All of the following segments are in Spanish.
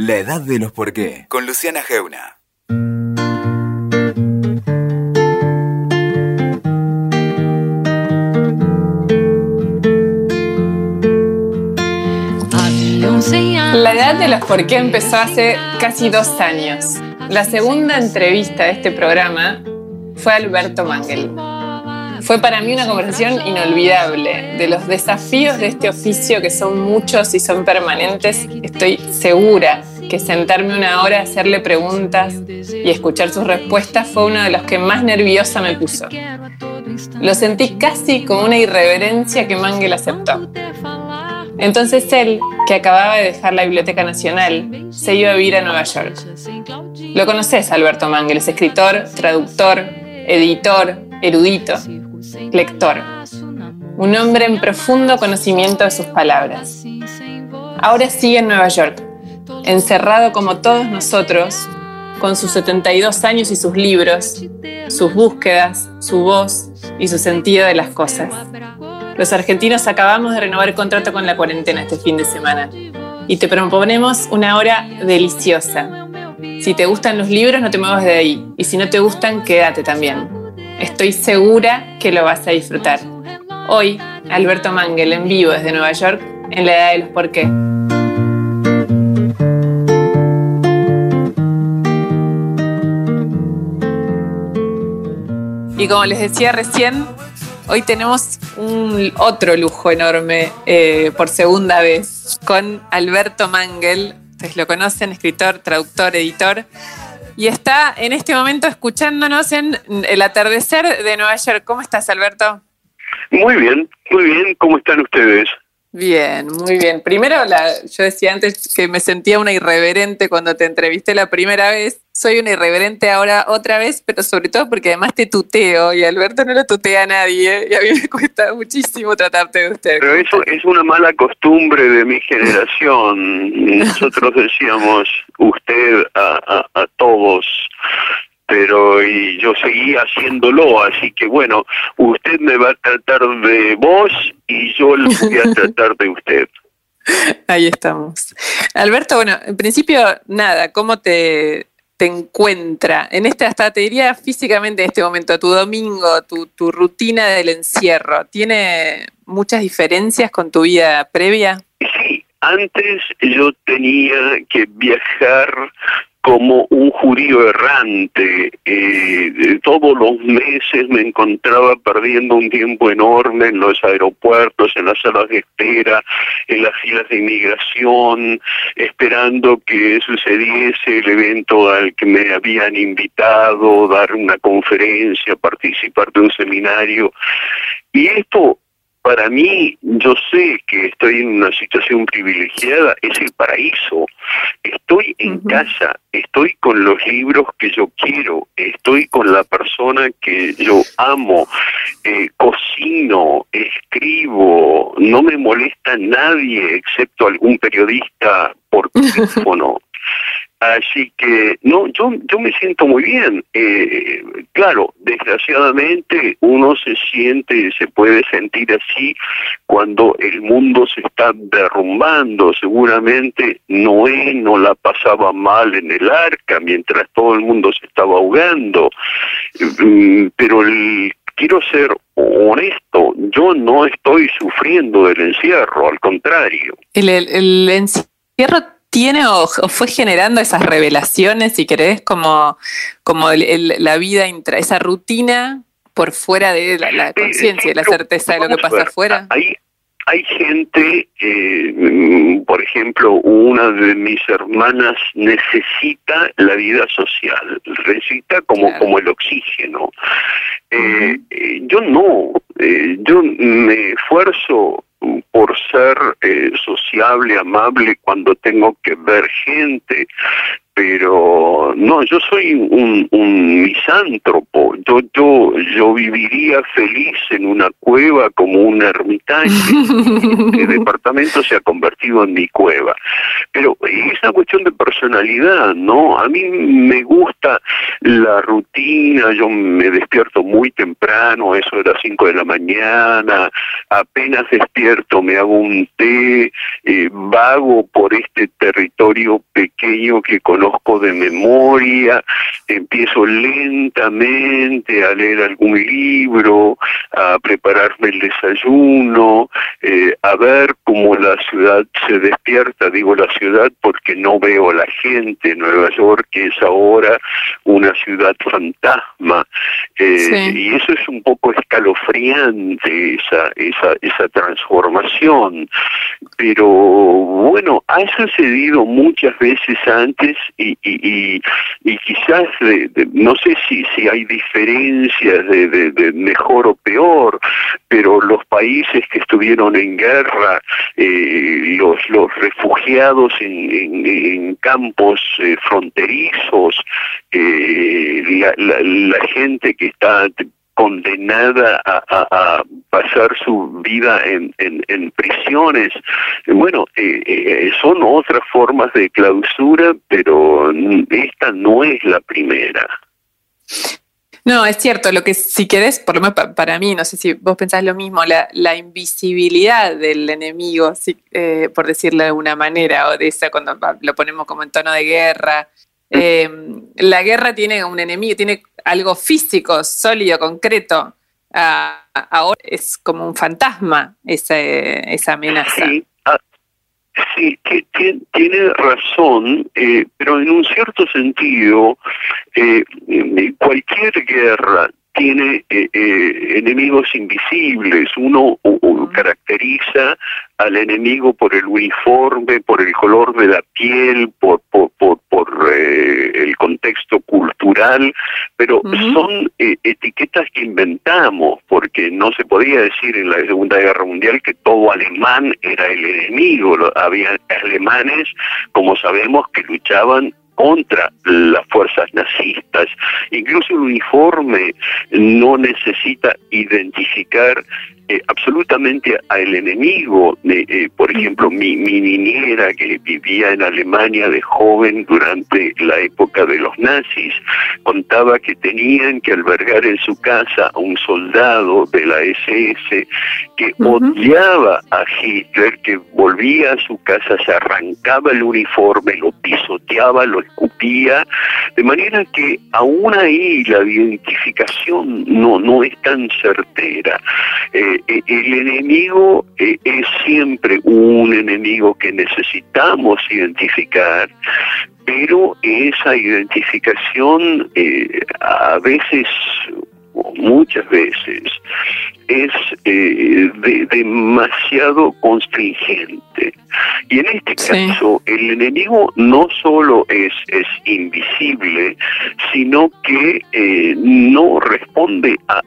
La edad de los por qué, con Luciana Geuna. La edad de los por qué empezó hace casi dos años. La segunda entrevista de este programa fue Alberto Mangel. Fue para mí una conversación inolvidable de los desafíos de este oficio que son muchos y son permanentes. Estoy segura que sentarme una hora a hacerle preguntas y escuchar sus respuestas fue uno de los que más nerviosa me puso. Lo sentí casi como una irreverencia que Mangel aceptó. Entonces él, que acababa de dejar la Biblioteca Nacional, se iba a vivir a Nueva York. Lo conoces, Alberto Mangel, es escritor, traductor, editor, erudito, lector. Un hombre en profundo conocimiento de sus palabras. Ahora sigue en Nueva York, encerrado como todos nosotros, con sus 72 años y sus libros, sus búsquedas, su voz y su sentido de las cosas. Los argentinos acabamos de renovar el contrato con la cuarentena este fin de semana y te proponemos una hora deliciosa. Si te gustan los libros, no te muevas de ahí. Y si no te gustan, quédate también. Estoy segura que lo vas a disfrutar. Hoy, Alberto Mangel en vivo desde Nueva York en la edad de los por qué. Y como les decía recién, hoy tenemos un otro lujo enorme eh, por segunda vez con Alberto Mangel. Ustedes lo conocen, escritor, traductor, editor. Y está en este momento escuchándonos en el atardecer de Nueva York. ¿Cómo estás, Alberto? Muy bien, muy bien. ¿Cómo están ustedes? Bien, muy bien. Primero, yo decía antes que me sentía una irreverente cuando te entrevisté la primera vez. Soy una irreverente ahora otra vez, pero sobre todo porque además te tuteo y Alberto no lo tutea a nadie y a mí me cuesta muchísimo tratarte de usted. Pero eso es una mala costumbre de mi generación. Nosotros decíamos usted a, a todos pero y yo seguí haciéndolo, así que bueno, usted me va a tratar de vos y yo le voy a tratar de usted. Ahí estamos. Alberto, bueno, en principio, nada, ¿cómo te, te encuentra en este, hasta te diría físicamente en este momento, tu domingo, tu, tu rutina del encierro, ¿tiene muchas diferencias con tu vida previa? Sí, antes yo tenía que viajar como un judío errante. Eh, todos los meses me encontraba perdiendo un tiempo enorme en los aeropuertos, en las salas de espera, en las filas de inmigración, esperando que sucediese el evento al que me habían invitado, dar una conferencia, participar de un seminario. Y esto para mí, yo sé que estoy en una situación privilegiada, es el paraíso. Estoy en casa, estoy con los libros que yo quiero, estoy con la persona que yo amo, eh, cocino, escribo, no me molesta nadie excepto algún periodista por teléfono. Así que, no, yo, yo me siento muy bien. Eh, claro, desgraciadamente uno se siente, se puede sentir así cuando el mundo se está derrumbando. Seguramente Noé no la pasaba mal en el arca mientras todo el mundo se estaba ahogando. Mm, pero quiero ser honesto, yo no estoy sufriendo del encierro, al contrario. El, el, el encierro tiene o, fue generando esas revelaciones, si querés, como, como la vida, intra, esa rutina por fuera de la, conciencia y la certeza de lo que pasa afuera? Hay, hay gente, eh, por ejemplo, una de mis hermanas necesita la vida social, necesita como, como el oxígeno. Eh, eh, yo no, yo me esfuerzo por ser eh, sociable, amable cuando tengo que ver gente, pero no, yo soy un, un misántropo, yo, yo, yo viviría feliz en una cueva como un ermitaño, el departamento se ha convertido en mi cueva, pero es una cuestión de personalidad, ¿no? A mí me gusta la rutina, yo me despierto muy temprano, eso de las 5 de la mañana, apenas despierto me hago un té, eh, vago por este territorio pequeño que conozco de memoria, empiezo lentamente a leer algún libro, a prepararme el desayuno, eh, a ver cómo la ciudad se despierta, digo la ciudad porque no veo a la gente, Nueva York es ahora una ciudad fantasma, eh, y eso es un poco escalofriante, esa, esa, esa transformación, pero bueno, ha sucedido muchas veces antes y, y, quizás no sé si, si hay diferencias de, de, mejor o peor, pero los países que estuvieron en guerra, eh, los, los refugiados en, en, campos eh, fronterizos, eh, la, la gente que está condenada a, pasar su vida en, en, prisiones. Bueno, eh, eh, son otras formas de clausura, pero esta no es la primera. No, es cierto, lo que si querés, por lo menos para mí, no sé si vos pensás lo mismo, la, invisibilidad del enemigo, eh, por decirlo de alguna manera, o de esa cuando lo ponemos como en tono de guerra, la guerra tiene un enemigo, tiene algo físico, sólido, concreto. ahora es como un fantasma esa, esa amenaza. Sí, ah, tiene razón, eh, pero en un cierto sentido, eh, cualquier guerra tiene eh, enemigos invisibles. Uno caracteriza al enemigo por el uniforme, por el color de la piel, por, por, por, eh, el contexto cultural, pero son eh, etiquetas que inventamos, porque no se podía decir en la Segunda Guerra Mundial que todo alemán era el enemigo. Había alemanes, como sabemos, que luchaban contra las fuerzas nazistas. Incluso el uniforme no necesita identificar eh, absolutamente al enemigo. Eh, por ejemplo, mi, mi niñera que vivía en Alemania de joven durante la época de los nazis, contaba que tenían que albergar en su casa a un soldado de la SS que odiaba a Hitler, que volvía a su casa, se arrancaba el uniforme, lo pisoteaba, lo escupía, de manera que aún ahí la identificación no, no es tan certera. Eh, eh, el enemigo eh, es siempre un enemigo que necesitamos identificar, pero esa identificación eh, a veces, muchas veces, es demasiado constringente. Y en este caso, el enemigo no solo es, es invisible, sino que eh, no responde a,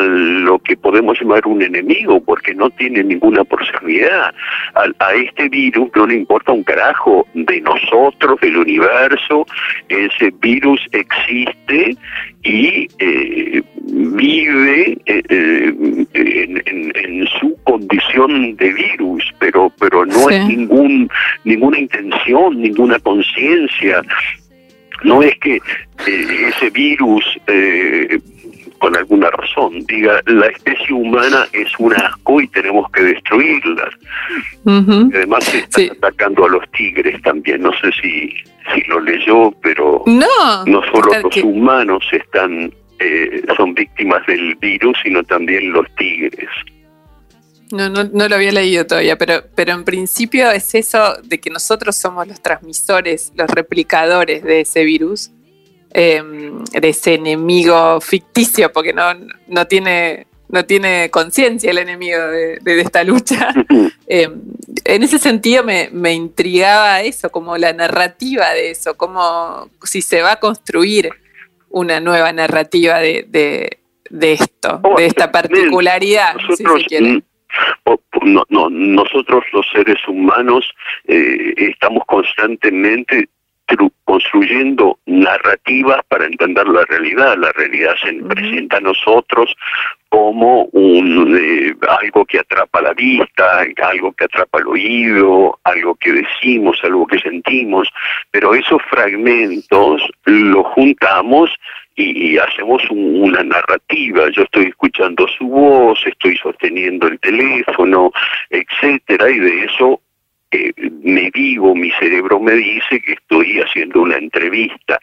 lo que podemos llamar un enemigo, porque no tiene ninguna posibilidad. A, este virus no le importa un carajo de nosotros, del universo, ese virus existe y eh, vive eh, en, su condición de virus, pero, pero no hay ningún, ninguna intención, ninguna conciencia. No es que eh, ese virus, eh, con alguna razón, diga la especie humana es un asco y tenemos que destruirla. Además se está atacando a los tigres también. No sé si, si lo leyó, pero no, no solo los humanos están eh, son víctimas del virus, sino también los tigres. No, no, no, lo había leído todavía, pero, pero en principio es eso de que nosotros somos los transmisores, los replicadores de ese virus, em, de ese enemigo ficticio, porque no, no tiene, no tiene conciencia el enemigo de, esta lucha. Em, en ese sentido me, me, intrigaba eso, como la narrativa de eso, como si se va a construir una nueva narrativa de, de, esto, oh, de esta particularidad, si se quiere. No, no, nosotros los seres humanos eh, estamos constantemente construyendo narrativas para entender la realidad. La realidad se presenta a nosotros como un, eh, algo que atrapa la vista, algo que atrapa el oído, algo que decimos, algo que sentimos, pero esos fragmentos los juntamos y, hacemos una narrativa. Yo estoy escuchando su voz, estoy sosteniendo el teléfono, etcétera, y de eso me digo, mi cerebro me dice que estoy haciendo una entrevista.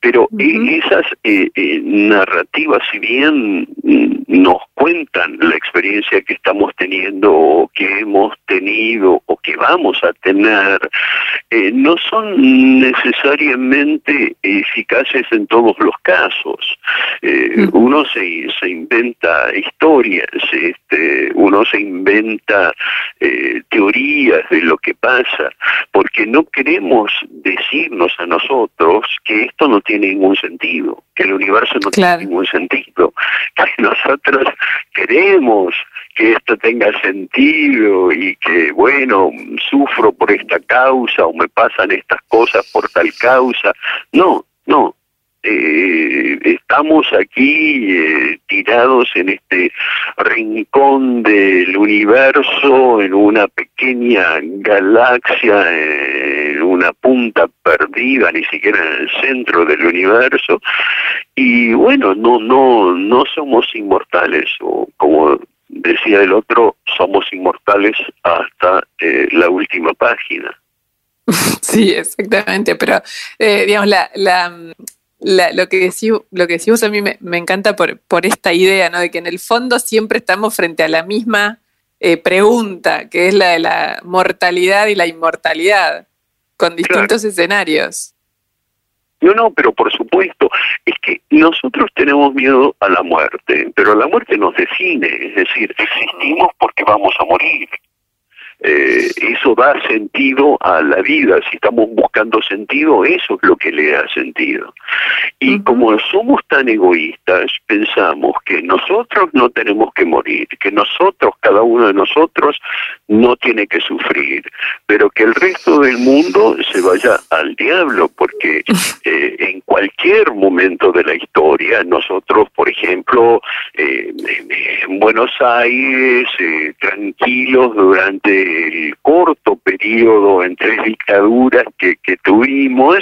Pero eh, esas eh, eh, narrativas, si bien mm, nos cuentan la experiencia que estamos teniendo o que hemos tenido o que vamos a tener, no son necesariamente eficaces en todos los casos. Uno se, se inventa historias, este, uno se inventa teorías de lo que pasa, porque no queremos decirnos a nosotros que esto no tiene ningún sentido, que el universo no tiene ningún sentido, que nosotros queremos que esto tenga sentido y que, bueno, sufro por esta causa o me pasan estas cosas por tal causa. No, no, eh, estamos aquí eh, tirados en este rincón del universo, en una pequeña galaxia, en una punta perdida, ni siquiera en el centro del universo, y bueno, no, no, no somos inmortales, o como decía el otro, somos inmortales hasta eh, la última página. Sí, exactamente, pero eh, digamos, la, la, lo, que decís, lo que decimos a mí me, encanta por, por, esta idea, ¿no? De que en el fondo siempre estamos frente a la misma eh, pregunta, que es la de la mortalidad y la inmortalidad, con distintos escenarios. No, no, pero por supuesto, es que nosotros tenemos miedo a la muerte, pero la muerte nos define, es decir, existimos porque vamos a morir. Eh, eso da sentido a la vida. Si estamos buscando sentido, eso es lo que le da sentido. Y como somos tan egoístas, pensamos que nosotros no tenemos que morir, que nosotros, cada uno de nosotros, no tiene que sufrir, pero que el resto del mundo se vaya al diablo, porque eh, en cualquier momento de la historia, nosotros, por ejemplo, eh, en Buenos Aires, tranquilos durante el corto periodo entre dictaduras que, tuvimos,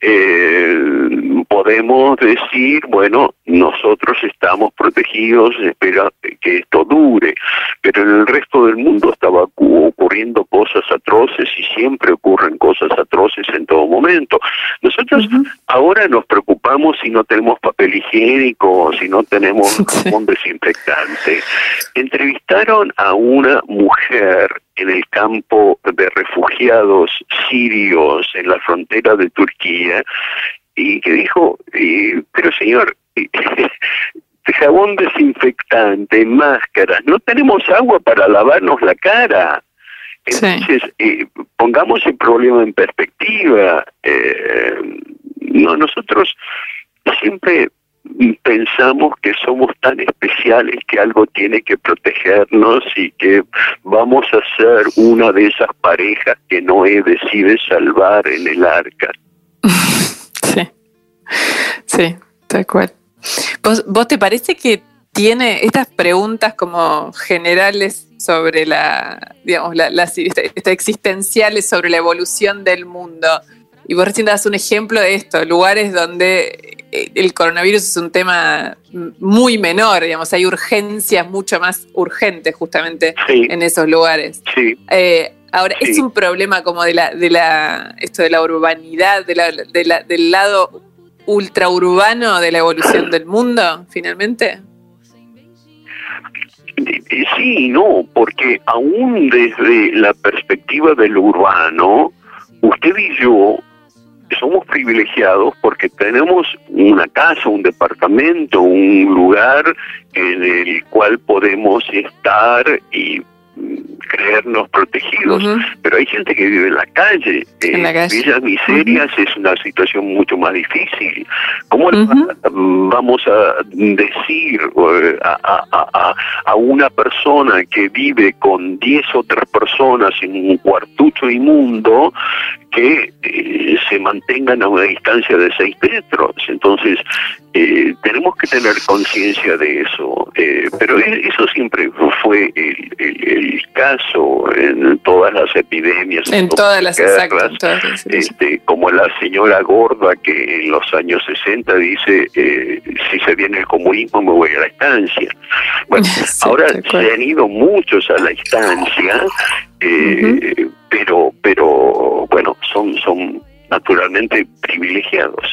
eh, podemos decir, bueno, nosotros estamos protegidos, espera que esto dure, pero en el resto del mundo estaba ocurriendo cosas atroces y siempre ocurren cosas atroces en todo momento. Nosotros ahora nos preocupamos si no tenemos papel higiénico, si no tenemos un desinfectante. Entrevistaron a una mujer en el campo de refugiados sirios en la frontera de Turquía y que dijo, pero señor, jabón desinfectante, máscaras, no tenemos agua para lavarnos la cara. Entonces, eh, pongamos el problema en perspectiva. Eh, no, nosotros siempre pensamos que somos tan especiales que algo tiene que protegernos y que vamos a ser una de esas parejas que Noé decide salvar en el arca. Sí, sí, tal cual. ¿Vos, ¿Vos te parece que tiene estas preguntas como generales sobre la, digamos, las existenciales sobre la evolución del mundo? Y vos recién das un ejemplo de esto, lugares donde eh, el coronavirus es un tema muy menor, digamos, hay urgencias mucho más urgentes justamente en esos lugares. Sí. Eh, ahora, ¿es un problema como de la, de la, esto de la urbanidad, de la, de la, del lado ultraurbano de la evolución del mundo, finalmente? Eh, sí, no, porque aún desde la perspectiva del urbano, usted y yo somos privilegiados porque tenemos una casa, un departamento, un lugar en el cual podemos estar y creernos protegidos, pero hay gente que vive en la calle, en Villas Miserias es una situación mucho más difícil. ¿Cómo vamos a decir eh, a, una persona que vive con 10 otras personas en un cuartucho inmundo que eh, se mantengan a una distancia de 6 metros. Entonces, eh, tenemos que tener conciencia de eso, eh, pero e, eso siempre fue el, el, caso en todas las epidemias. En todas las, exactas, este, como la señora gorda que en los años 60 dice, eh, si se viene el comunismo me voy a la estancia. Bueno, ahora se han ido muchos a la estancia, pero, pero bueno, son, son naturalmente privilegiados.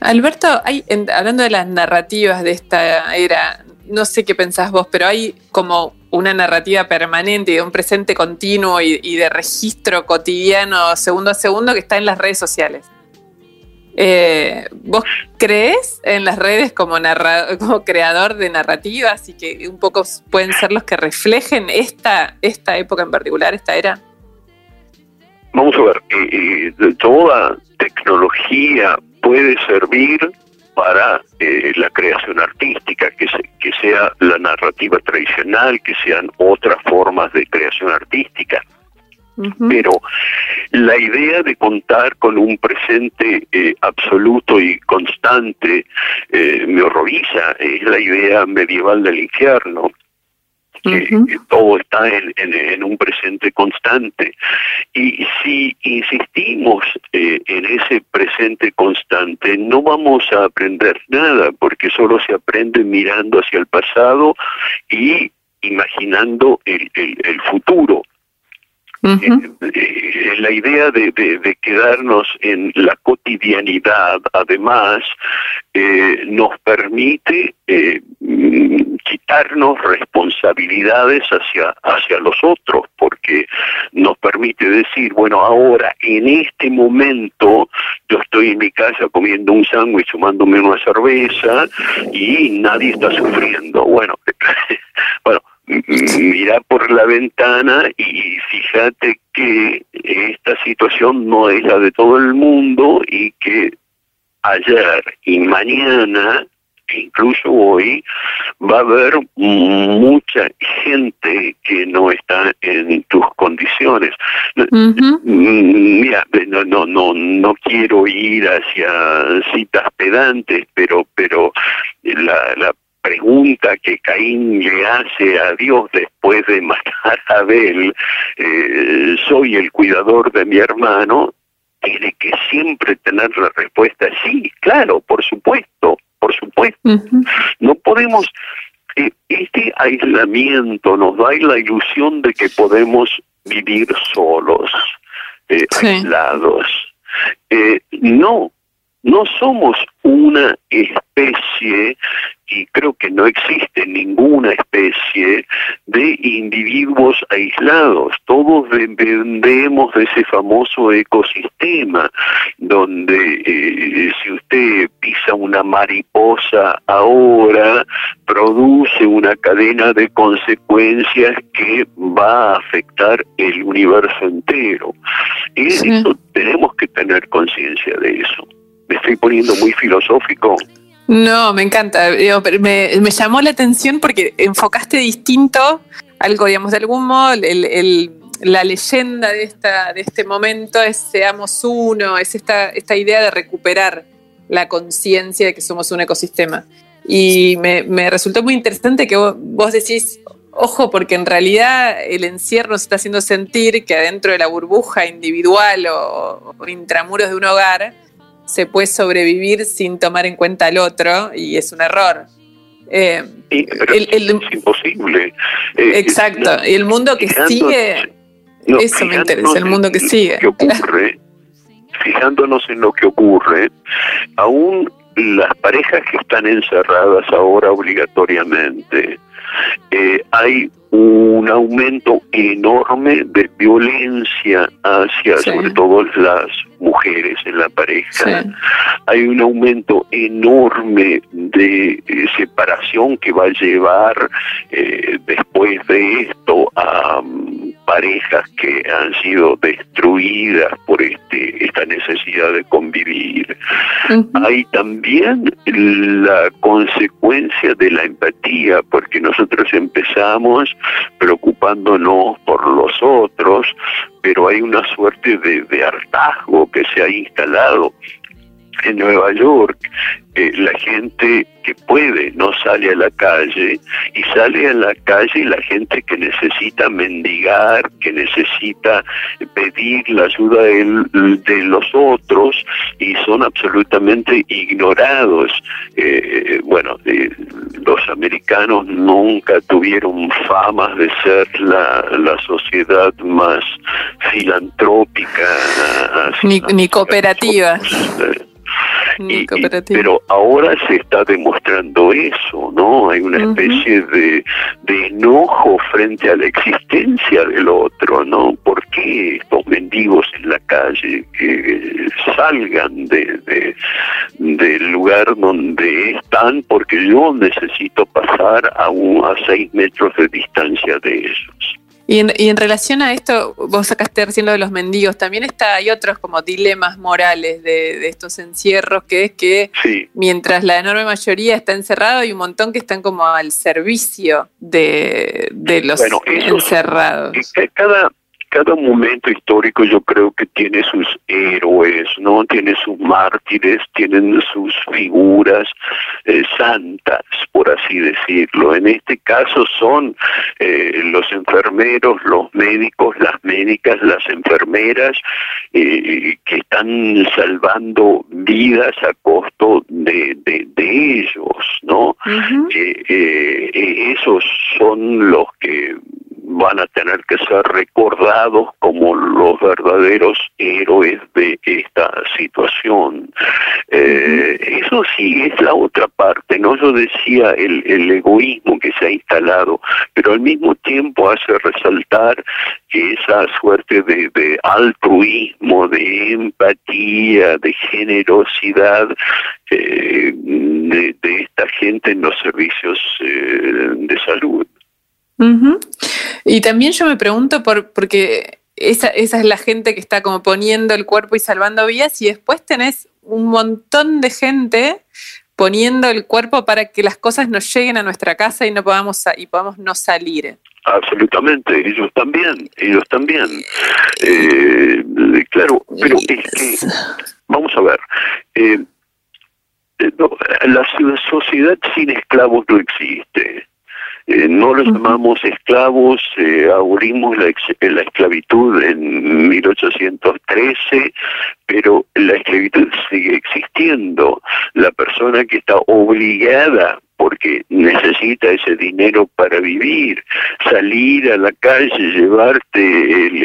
Alberto, hay, hablando de las narrativas de esta era, no sé qué pensás vos, pero hay como una narrativa permanente y de un presente continuo y, de registro cotidiano segundo a segundo que está en las redes sociales. Eh, ¿Vos crees en las redes como, como creador de narrativas y que un poco pueden ser los que reflejen esta, esta época en particular, esta era? Vamos a ver, eh, eh, toda tecnología puede servir para eh, la creación artística, que, que sea la narrativa tradicional, que sean otras formas de creación artística. Pero la idea de contar con un presente eh, absoluto y constante eh, me horroriza, es la idea medieval del infierno que, todo está en, un presente constante. Y si insistimos eh, en ese presente constante, no vamos a aprender nada, porque solo se aprende mirando hacia el pasado y imaginando el, el futuro. Eh, eh, la idea de, quedarnos en la cotidianidad, además, eh, nos permite mm, quitarnos responsabilidades hacia, hacia los otros, porque nos permite decir, bueno, ahora, en este momento, yo estoy en mi casa comiendo un sándwich, tomándome una cerveza, y nadie está sufriendo. Bueno, bueno, mira por la ventana y fíjate que esta situación no es la de todo el mundo y que ayer y mañana incluso hoy va a haber mucha gente que no está en tus condiciones. Mira, no, no, no, no quiero ir hacia citas pedantes, pero, pero la, la pregunta que Caín le hace a Dios después de matar a Abel, eh, soy el cuidador de mi hermano, tiene que siempre tener la respuesta, sí, claro, por supuesto, por supuesto. No podemos, eh, este aislamiento nos da la ilusión de que podemos vivir solos, eh, aislados. no, no somos una especie y creo que no existe ninguna especie de individuos aislados. Todos dependemos de ese famoso ecosistema donde eh, si usted pisa una mariposa ahora, produce una cadena de consecuencias que va a afectar el universo entero. Y eso tenemos que tener conciencia de eso. Me estoy poniendo muy filosófico. No, me encanta. Me, me, llamó la atención porque enfocaste distinto algo, digamos, de algún modo, la leyenda de, esta, de este momento es seamos uno, es esta, esta idea de recuperar la conciencia de que somos un ecosistema. Y me, me resultó muy interesante que vos, decís, ojo, porque en realidad el encierro se está haciendo sentir que adentro de la burbuja individual o intramuros de un hogar, se puede sobrevivir sin tomar en cuenta al otro y es un error. Eh, es imposible. Eh, exacto, y el mundo que sigue, eso me interesa, el mundo que sigue. ocurre, fijándonos en lo que ocurre, aún las parejas que están encerradas ahora obligatoriamente, eh, hay un aumento enorme de violencia hacia sobre todo las mujeres en la pareja. Hay un aumento enorme de eh, separación que va a llevar eh, después de esto a mm, parejas que han sido destruidas por este esta necesidad de convivir. Hay también la consecuencia de la empatía, porque nosotros empezamos preocupándonos por los otros, pero hay una suerte de, hartazgo que se ha instalado en Nueva York eh, la gente que puede no sale a la calle y sale a la calle la gente que necesita mendigar, que necesita pedir la ayuda de, los otros y son absolutamente ignorados. Eh, bueno, eh, los americanos nunca tuvieron fama de ser la, la sociedad más filantrópica. Ni, ni cooperativa pero ahora se está demostrando eso, ¿no? Hay una especie de, enojo frente a la existencia del otro, ¿no? ¿Por qué estos mendigos en la calle que salgan de, del lugar donde están? Porque yo necesito pasar a, un, a seis metros de distancia de ellos. Y en, relación a esto, vos sacaste recién lo de los mendigos, también está, hay otros como dilemas morales de, estos encierros, que es que mientras la enorme mayoría está encerrado, hay un montón que están como al servicio de, de los encerrados. Cada, cada momento histórico yo creo que tiene sus héroes, ¿no? Tiene sus mártires, tienen sus figuras eh, santas, por así decirlo. En este caso son eh, los enfermeros, los médicos, las médicas, las enfermeras, eh, que están salvando vidas a costo de, de, ellos, ¿no? esos son los que van a tener que ser recordados como los verdaderos héroes de esta situación. Eh, eso sí es la otra parte, ¿no? Yo decía el, egoísmo que se ha instalado, pero al mismo tiempo hace resaltar que esa suerte de, altruismo, de empatía, de generosidad eh, de, de, esta gente en los servicios eh, de salud. Y también yo me pregunto por, porque esa, esa es la gente que está como poniendo el cuerpo y salvando vidas y después tenés un montón de gente poniendo el cuerpo para que las cosas nos lleguen a nuestra casa y no podamos y podamos no salir. Absolutamente, ellos también, ellos también. Eh, claro, pero es que, vamos a ver, eh, eh, la sociedad sin esclavos no existe. Eh, no los llamamos esclavos, eh, abolimos la, la, esclavitud en 1813, pero la esclavitud sigue existiendo. La persona que está obligada porque necesita ese dinero para vivir, salir a la calle, llevarte el,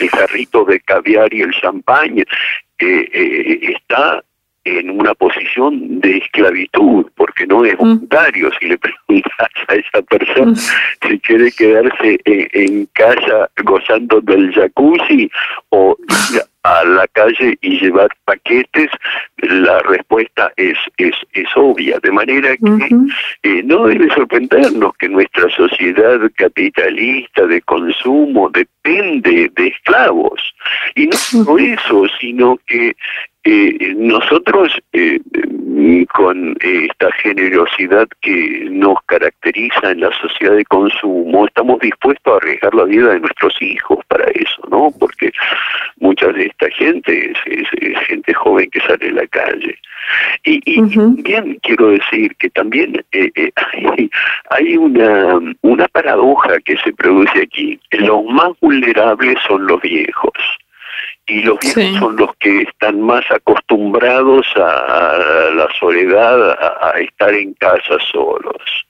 el, jarrito de caviar y el champán, eh, está en una posición de esclavitud, porque no es mm. voluntario. Si le preguntas a esa persona si quiere quedarse en, casa gozando del jacuzzi o ir a la calle y llevar paquetes, la respuesta es, es, es obvia. De manera que eh, no debe sorprendernos que nuestra sociedad capitalista de consumo depende de esclavos. Y no solo eso, sino que eh, nosotros, eh, con esta generosidad que nos caracteriza en la sociedad de consumo, estamos dispuestos a arriesgar la vida de nuestros hijos para eso, ¿no? Porque mucha de esta gente es, gente joven que sale a la calle. Y, y también quiero decir que también eh, hay, hay una, una paradoja que se produce aquí. Los más vulnerables son los viejos y los viejos son los que están más acostumbrados a, la soledad, a, estar en casa solos.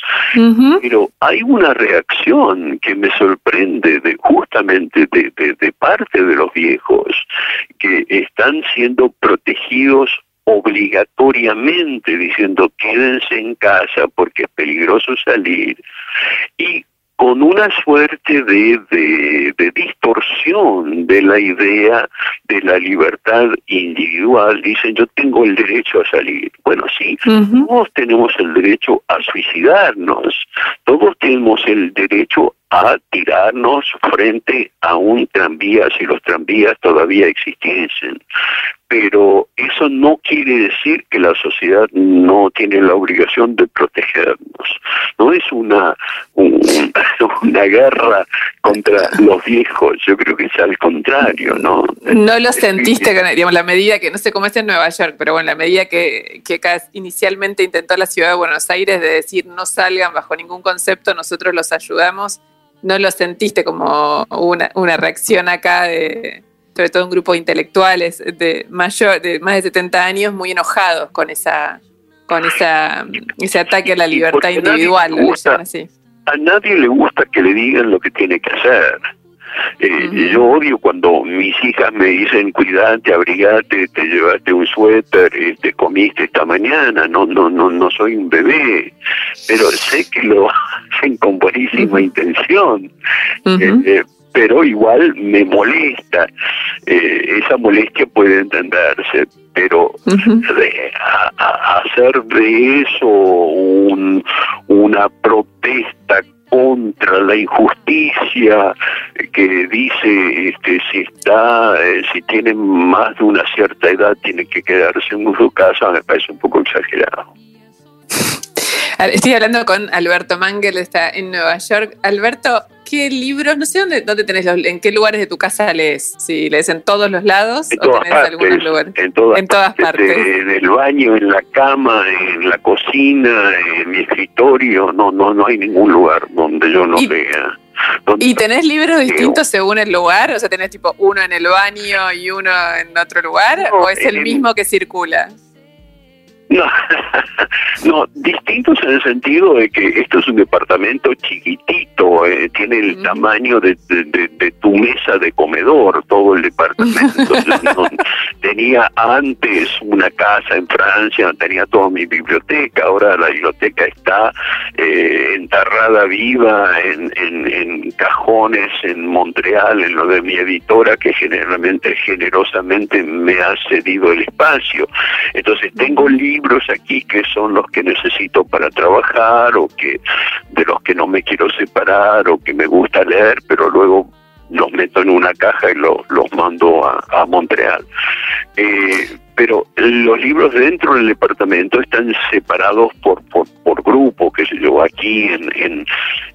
Pero hay una reacción que me sorprende de justamente de, de parte de los viejos que están siendo protegidos obligatoriamente diciendo quédense en casa porque es peligroso salir y con una suerte de, de, distorsión de la idea de la libertad individual. Dicen, yo tengo el derecho a salir. Bueno, sí, todos tenemos el derecho a suicidarnos, todos tenemos el derecho a tirarnos frente a un tranvía si los tranvías todavía existiesen. Pero eso no quiere decir que la sociedad no tiene la obligación de protegernos. No es una, una guerra contra los viejos, yo creo que es al contrario, ¿no? No lo sentiste, digamos, la medida que, no sé cómo es en Nueva York, pero bueno, la medida que, que inicialmente intentó la ciudad de Buenos Aires de decir no salgan bajo ningún concepto, nosotros los ayudamos, ¿no lo sentiste como una, una reacción acá de sobre todo un grupo de intelectuales de mayor, de más de 70 años, muy enojados con esa, con esa, ese ataque a la libertad individual, A nadie le gusta que le digan lo que tiene que hacer. Eh, yo odio cuando mis hijas me dicen cuidate, abrigate, te llevaste un suéter, eh, te comiste esta mañana, no, no, no, no soy un bebé, pero sé que lo hacen con buenísima intención pero igual me molesta. Eh, esa molestia puede entenderse, pero hacer de eso una protesta contra la injusticia que dice este si está eh, si tiene más de una cierta edad tiene que quedarse en su casa me parece un poco exagerado Estoy hablando con Alberto Mangel, está en Nueva York. Alberto, ¿qué libros? No sé dónde, dónde tenés los, en qué lugares de tu casa lees. Si lees en todos los lados en o tenés partes, algunos lugares. En todas, partes. En el baño, en la cama, en la cocina, en mi escritorio. No, no, no hay ningún lugar donde yo no lea. ¿Y tenés libros distintos según el lugar? O sea, tenés tipo uno en el baño y uno en otro lugar, o es el mismo que circula? No, no, distintos en el sentido de que esto es un departamento chiquitito, eh, tiene el tamaño de, tu mesa de comedor, todo el departamento. tenía antes una casa en Francia, tenía toda mi biblioteca, ahora la biblioteca está eh, enterrada viva en, en, cajones en Montreal, en lo de mi editora, que generalmente, generosamente me ha cedido el espacio. Entonces tengo libros libros aquí que son los que necesito para trabajar o que de los que no me quiero separar o que me gusta leer, pero luego los meto en una caja y los mando a, Montreal. Eh, pero los libros dentro del departamento están separados por, por, por grupo, que sé yo, aquí en, en,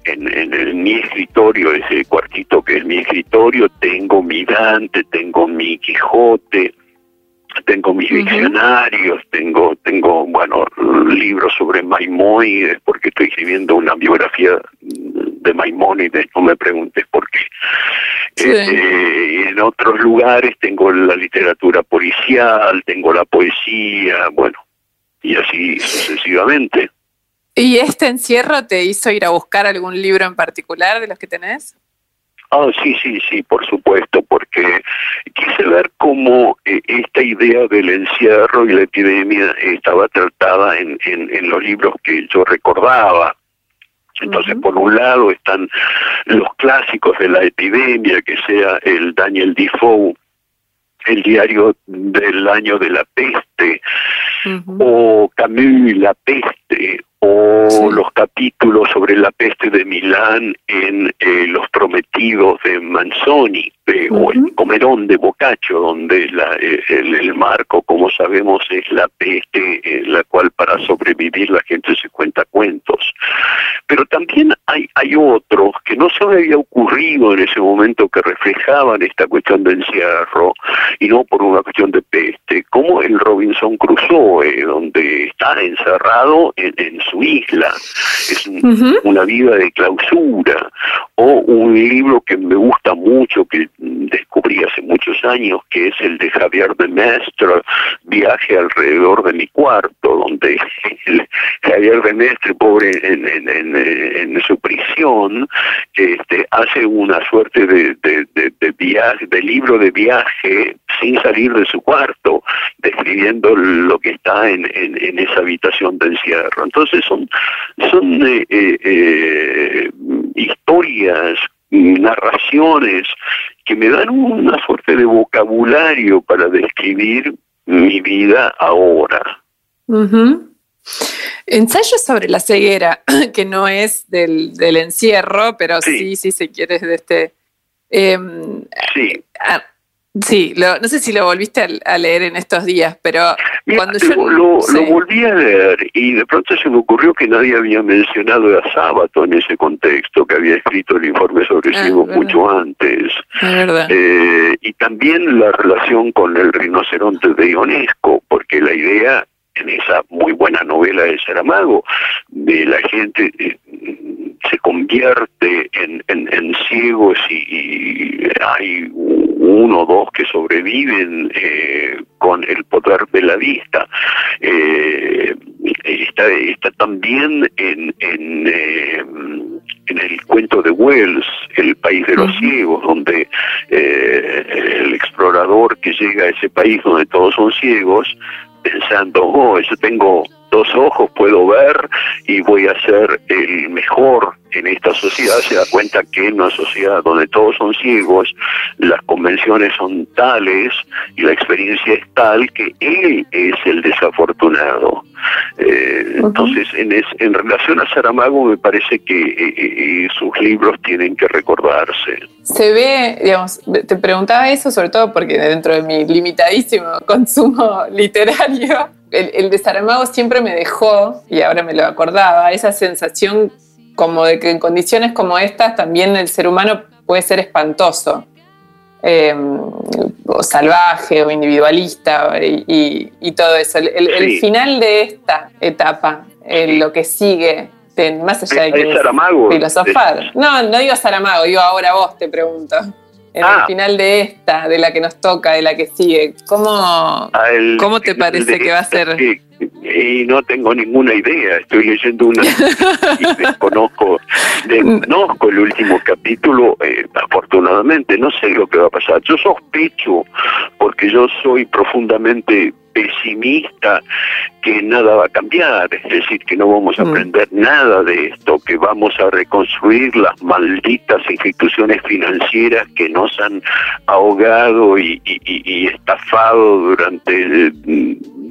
en, mi escritorio, ese cuartito que es mi escritorio, tengo mi Dante, tengo mi Quijote, tengo mis diccionarios, tengo, tengo, bueno, libros sobre Maimónides, porque estoy escribiendo una biografía de Maimónides, no me preguntes por qué. Este, en otros lugares tengo la literatura policial, tengo la poesía, bueno, y así sucesivamente. ¿Y este encierro te hizo ir a buscar algún libro en particular de los que tenés? Ah, sí, sí, sí, por supuesto, porque quise ver cómo eh, esta idea del encierro y la epidemia estaba tratada en, en, los libros que yo recordaba. Entonces, por un lado están los clásicos de la epidemia, que sea el Daniel Defoe, el diario del año de la peste, o Camus, La peste, o los capítulos sobre la peste de Milán en eh, Los Prometidos de Manzoni, o el Comerón de Boccaccio, donde la, eh, el, marco, como sabemos, es la peste, en la cual para sobrevivir la gente se cuenta cuentos. Pero también hay, hay otros que no se me había ocurrido en ese momento que reflejaban esta cuestión de encierro, y no por una cuestión de peste, como el Robinson Crusoe, donde está encerrado en, en su isla, es una vida de clausura, o un libro que me gusta mucho, que descubrí hace muchos años, que es el de Javier de Mestre, Viaje alrededor de mi cuarto, donde Javier de Mestre, pobre en, su prisión, este, hace una suerte de, viaje, de libro de viaje sin salir de su cuarto, describiendo lo que está en, en, esa habitación de encierro. Entonces son, son eh, eh, eh, historias, narraciones que me dan una suerte de vocabulario para describir mi vida ahora. Ensayo sobre la ceguera, que no es del, del encierro, pero sí, sí, si quieres, de este... Em, sí. Sí, no sé si lo volviste a, leer en estos días, pero cuando yo... Lo, volví a leer y de pronto se me ocurrió que nadie había mencionado a Sábato en ese contexto, que había escrito el informe sobre ah, mucho antes. Eh, y también la relación con el rinoceronte de Ionesco, porque la idea en esa muy buena novela de Saramago, de la gente eh, se convierte en, en, ciegos y, hay uno o dos que sobreviven eh, con el poder de la vista. Eh, está, está también en, en, en, el cuento de Wells, El país de los ciegos, donde el explorador que llega a ese país donde todos son ciegos, pensando, oh, yo tengo dos ojos, puedo ver y voy a ser el mejor en esta sociedad, se da cuenta que en una sociedad donde todos son ciegos, las convenciones son tales y la experiencia es tal que él es el desafortunado. Eh, entonces, en, en relación a Saramago, me parece que eh, eh, sus libros tienen que recordarse. Se ve, digamos, te preguntaba eso sobre todo porque dentro de mi limitadísimo consumo literario, el, el de Saramago siempre me dejó, y ahora me lo acordaba, esa sensación como de que en condiciones como estas también el ser humano puede ser espantoso, em, o salvaje, o individualista, y, todo eso. El, final de esta etapa, lo que sigue, más allá de que filosofar. No, no digo Saramago, digo ahora vos te pregunto. En el ah. final de esta, de la que nos toca, de la que sigue, ¿cómo, ah, ¿cómo te parece que va a ser? y no tengo ninguna idea. Estoy leyendo una y desconozco, desconozco el último capítulo, eh, afortunadamente, no sé lo que va a pasar. Yo sospecho, porque yo soy profundamente pesimista que nada va a cambiar, es decir, que no vamos a mm. aprender nada de esto, que vamos a reconstruir las malditas instituciones financieras que nos han ahogado y, y estafado durante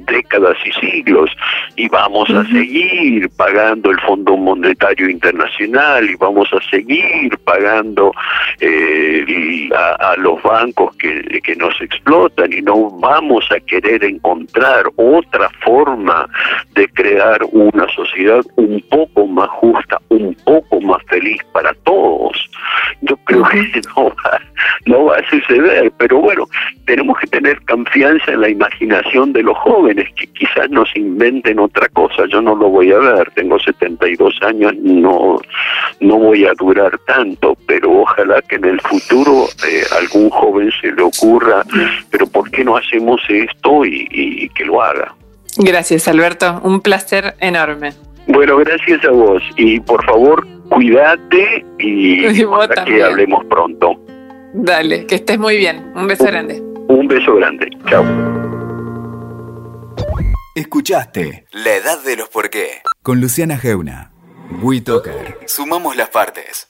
décadas y siglos y vamos a seguir pagando el Fondo Monetario Internacional y vamos a seguir pagando eh, a, los bancos que, que nos explotan y no vamos a querer encontrar otra forma de crear una sociedad un poco más justa, un poco más feliz para todos. Yo creo que no va, no va a suceder, pero bueno, tenemos que tener confianza en la imaginación de los jóvenes, que quizás nos inventen otra cosa. Yo no lo voy a ver, tengo 72 años, no, no voy a durar tanto, pero ojalá que en el futuro eh, algún joven se le ocurra, pero ¿por qué no hacemos esto y, que lo haga? Gracias, Alberto. Un placer enorme. Bueno, gracias a vos. Y por favor, cuídate y, que hablemos pronto. Dale, que estés muy bien. Un beso grande. Un beso grande. Chao. Escuchaste La Edad de los Por qué con Luciana Geuna. WeToker. Sumamos las partes.